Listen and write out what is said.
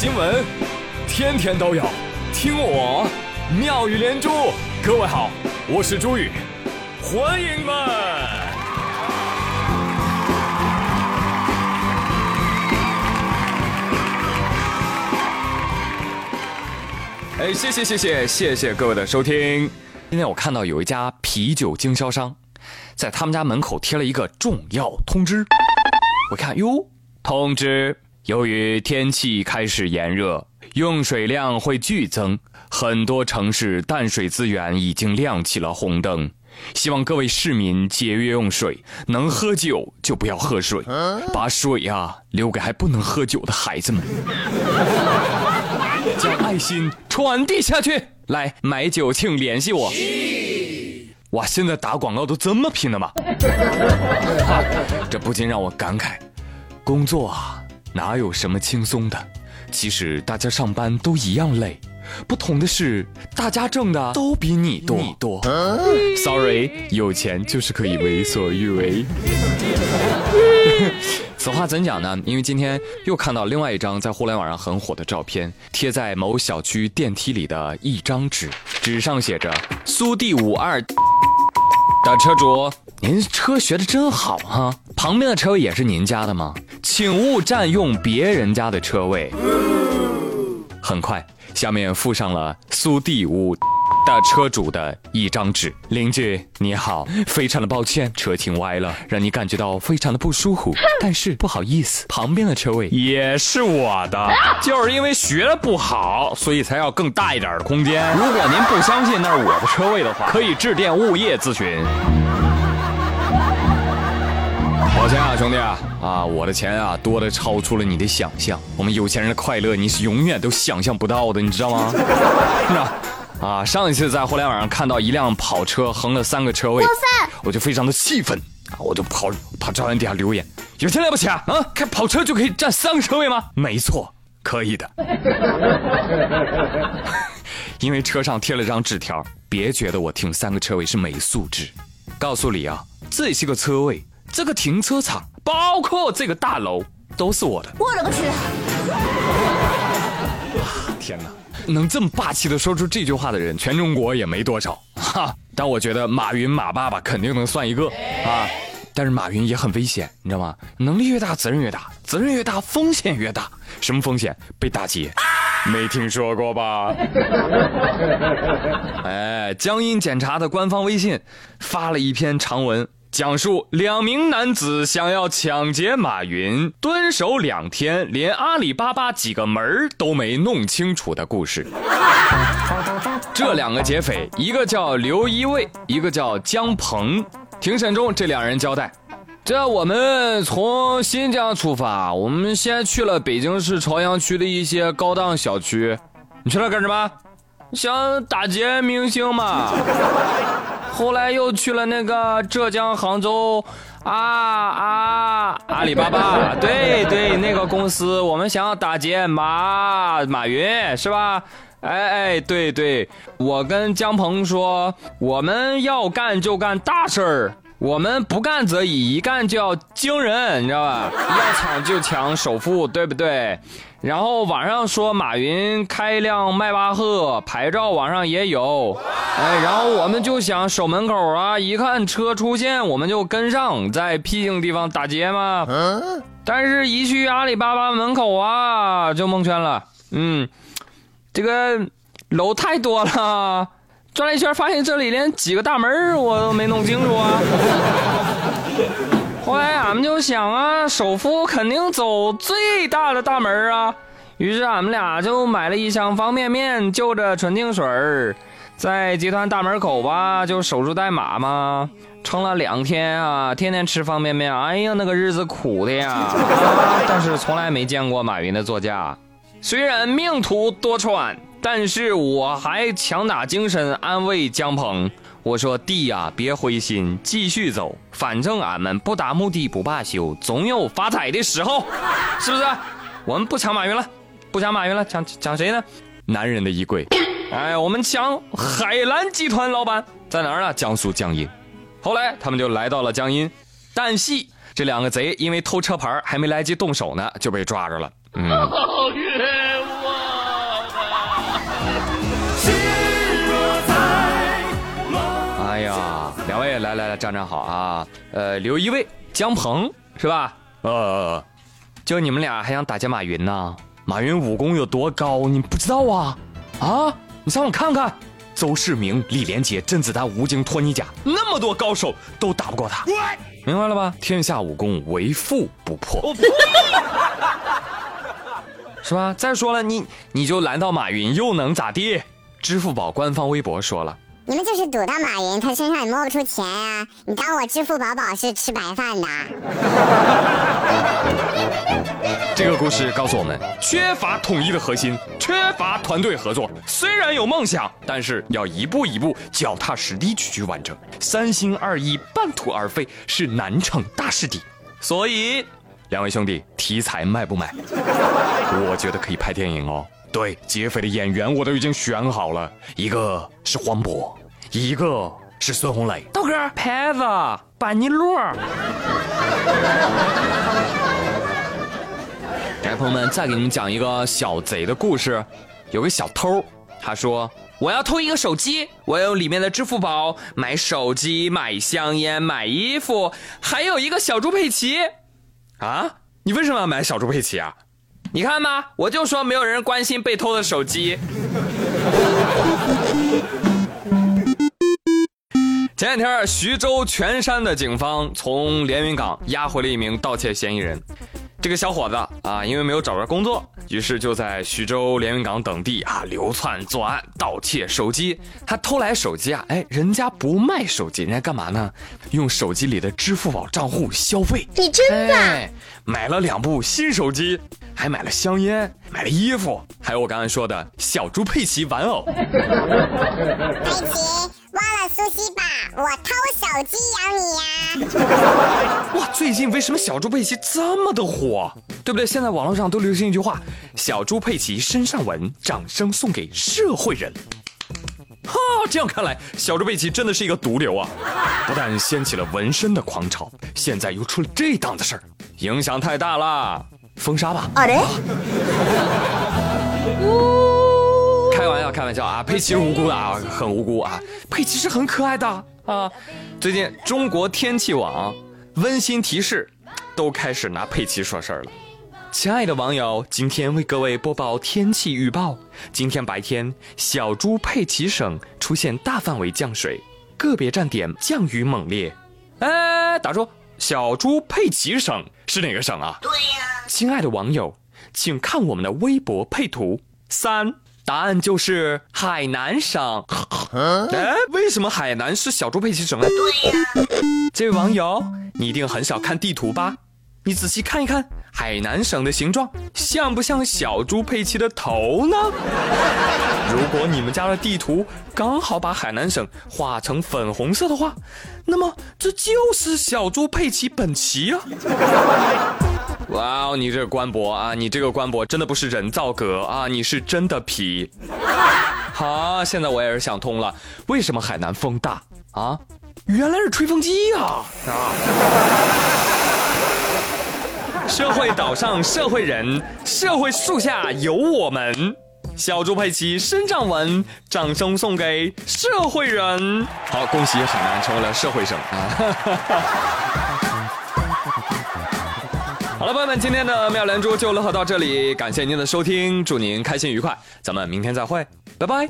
新闻，天天都有，听我妙语连珠。各位好，我是朱宇，欢迎们。哎，谢谢谢谢谢谢各位的收听。今天我看到有一家啤酒经销商，在他们家门口贴了一个重要通知。我看哟，通知。由于天气开始炎热，用水量会剧增，很多城市淡水资源已经亮起了红灯。希望各位市民节约用水，能喝酒就不要喝水，把水啊留给还不能喝酒的孩子们。将爱心传递下去。来买酒请联系我。哇，现在打广告都这么拼的吗？这不禁让我感慨，工作啊。哪有什么轻松的？其实大家上班都一样累，不同的是大家挣的都比你多。你多，Sorry，有钱就是可以为所欲为。此话怎讲呢？因为今天又看到另外一张在互联网上很火的照片，贴在某小区电梯里的一张纸，纸上写着“苏 D 五二”的车主，您车学的真好哈。旁边的车位也是您家的吗？请勿占用别人家的车位。很快，下面附上了苏 D 五 的车主的一张纸。邻居你好，非常的抱歉，车停歪了，让你感觉到非常的不舒服。但是不好意思，旁边的车位也是我的，就是因为学的不好，所以才要更大一点的空间。如果您不相信那是我的车位的话，可以致电物业咨询。抱歉啊，兄弟啊，啊，我的钱啊多的超出了你的想象。我们有钱人的快乐你是永远都想象不到的，你知道吗？是啊，上一次在互联网上看到一辆跑车横了三个车位，我就非常的气愤啊，我就跑跑照片底下留言，有钱了不起啊？啊，开跑车就可以占三个车位吗？没错，可以的。因为车上贴了张纸条，别觉得我停三个车位是没素质。告诉你啊，这些个车位。这个停车场，包括这个大楼，都是我的。我勒个去！天哪，能这么霸气的说出这句话的人，全中国也没多少哈。但我觉得马云马爸爸肯定能算一个啊。但是马云也很危险，你知道吗？能力越大，责任越大，责任越大，风险越大。什么风险？被打劫？没听说过吧？哎，江阴检察的官方微信发了一篇长文。讲述两名男子想要抢劫马云，蹲守两天，连阿里巴巴几个门都没弄清楚的故事。这两个劫匪，一个叫刘一卫，一个叫姜鹏。庭审中，这两人交代：这我们从新疆出发，我们先去了北京市朝阳区的一些高档小区。你去那干什么？想打劫明星嘛？后来又去了那个浙江杭州啊啊阿里巴巴，对对，那个公司，我们想要打劫马马云是吧？哎哎，对对，我跟姜鹏说，我们要干就干大事儿，我们不干则已，一干就要惊人，你知道吧？要抢就抢首富，对不对？然后网上说马云开一辆迈巴赫，牌照网上也有，哎，然后我们就想守门口啊，一看车出现，我们就跟上，在僻静地方打劫嘛。嗯，但是一去阿里巴巴门口啊，就蒙圈了。嗯，这个楼太多了，转了一圈发现这里连几个大门我都没弄清楚啊。后来俺们就想啊，首富肯定走最大的大门啊，于是俺们俩就买了一箱方便面，就着纯净水儿，在集团大门口吧，就守株待马嘛，撑了两天啊，天天吃方便面，哎呀，那个日子苦的呀，但是从来没见过马云的座驾，虽然命途多舛，但是我还强打精神安慰姜鹏。我说弟呀，别灰心，继续走，反正俺们不达目的不罢休，总有发财的时候，是不是？我们不抢马云了，不抢马云了，抢抢谁呢？男人的衣柜。哎，我们抢海澜集团老板在哪儿呢？江苏江阴。后来他们就来到了江阴，但系这两个贼因为偷车牌还没来及动手呢，就被抓着了。嗯。来来来，站站好啊！呃，刘一位、姜鹏是吧？呃，就你们俩还想打劫马云呢？马云武功有多高，你不知道啊？啊，你上网看看，邹市明、李连杰、甄子丹、吴京、托尼贾，那么多高手都打不过他，明白了吧？天下武功，唯富不破，是吧？再说了，你你就拦到马云，又能咋地？支付宝官方微博说了。你们就是赌到马云，他身上也摸不出钱呀！你当我支付宝宝是吃白饭的？这个故事告诉我们，缺乏统一的核心，缺乏团队合作。虽然有梦想，但是要一步一步、脚踏实地去去完成。三心二意、半途而废是难成大事的。所以，两位兄弟，题材卖不卖？我觉得可以拍电影哦。对，劫匪的演员我都已经选好了，一个是黄渤。一个是孙红雷，豆哥，牌子，班尼路。来，朋友们，再给你们讲一个小贼的故事。有个小偷，他说：“我要偷一个手机，我用里面的支付宝买手机、买香烟、买衣服，还有一个小猪佩奇。”啊，你为什么要买小猪佩奇啊？你看吧，我就说没有人关心被偷的手机。前两天，徐州全山的警方从连云港押回了一名盗窃嫌疑人。这个小伙子啊，因为没有找着工作，于是就在徐州、连云港等地啊流窜作案，盗窃手机。他偷来手机啊，哎，人家不卖手机，人家干嘛呢？用手机里的支付宝账户消费。你真的？买了两部新手机，还买了香烟，买了衣服，还有我刚才说的小猪佩奇玩偶。佩奇。忘了苏西吧，我偷手机养你呀！哇，最近为什么小猪佩奇这么的火？对不对？现在网络上都流行一句话：“小猪佩奇身上纹，掌声送给社会人。”哈，这样看来，小猪佩奇真的是一个毒瘤啊！不但掀起了纹身的狂潮，现在又出了这档子事儿，影响太大了，封杀吧！啊嘞！开玩笑，开玩笑啊！佩奇是无辜的啊，很无辜啊！佩奇是很可爱的啊！最近中国天气网温馨提示，都开始拿佩奇说事儿了。亲爱的网友，今天为各位播报天气预报：今天白天，小猪佩奇省出现大范围降水，个别站点降雨猛烈。哎，打住！小猪佩奇省是哪个省啊？对呀。亲爱的网友，请看我们的微博配图三。答案就是海南省。哎，为什么海南是小猪佩奇省呢？对呀，这位网友，你一定很少看地图吧？你仔细看一看，海南省的形状像不像小猪佩奇的头呢？如果你们家的地图刚好把海南省画成粉红色的话，那么这就是小猪佩奇本奇啊！哇哦，你这个官博啊，你这个官博真的不是人造革啊，你是真的皮。好，现在我也是想通了，为什么海南风大啊？原来是吹风机呀！啊！社会岛上社会人，社会树下有我们。小猪佩奇身上纹，掌声送给社会人。好，恭喜海南成为了社会省啊！好了，朋友们，今天的妙莲珠就乐呵到这里，感谢您的收听，祝您开心愉快，咱们明天再会，拜拜。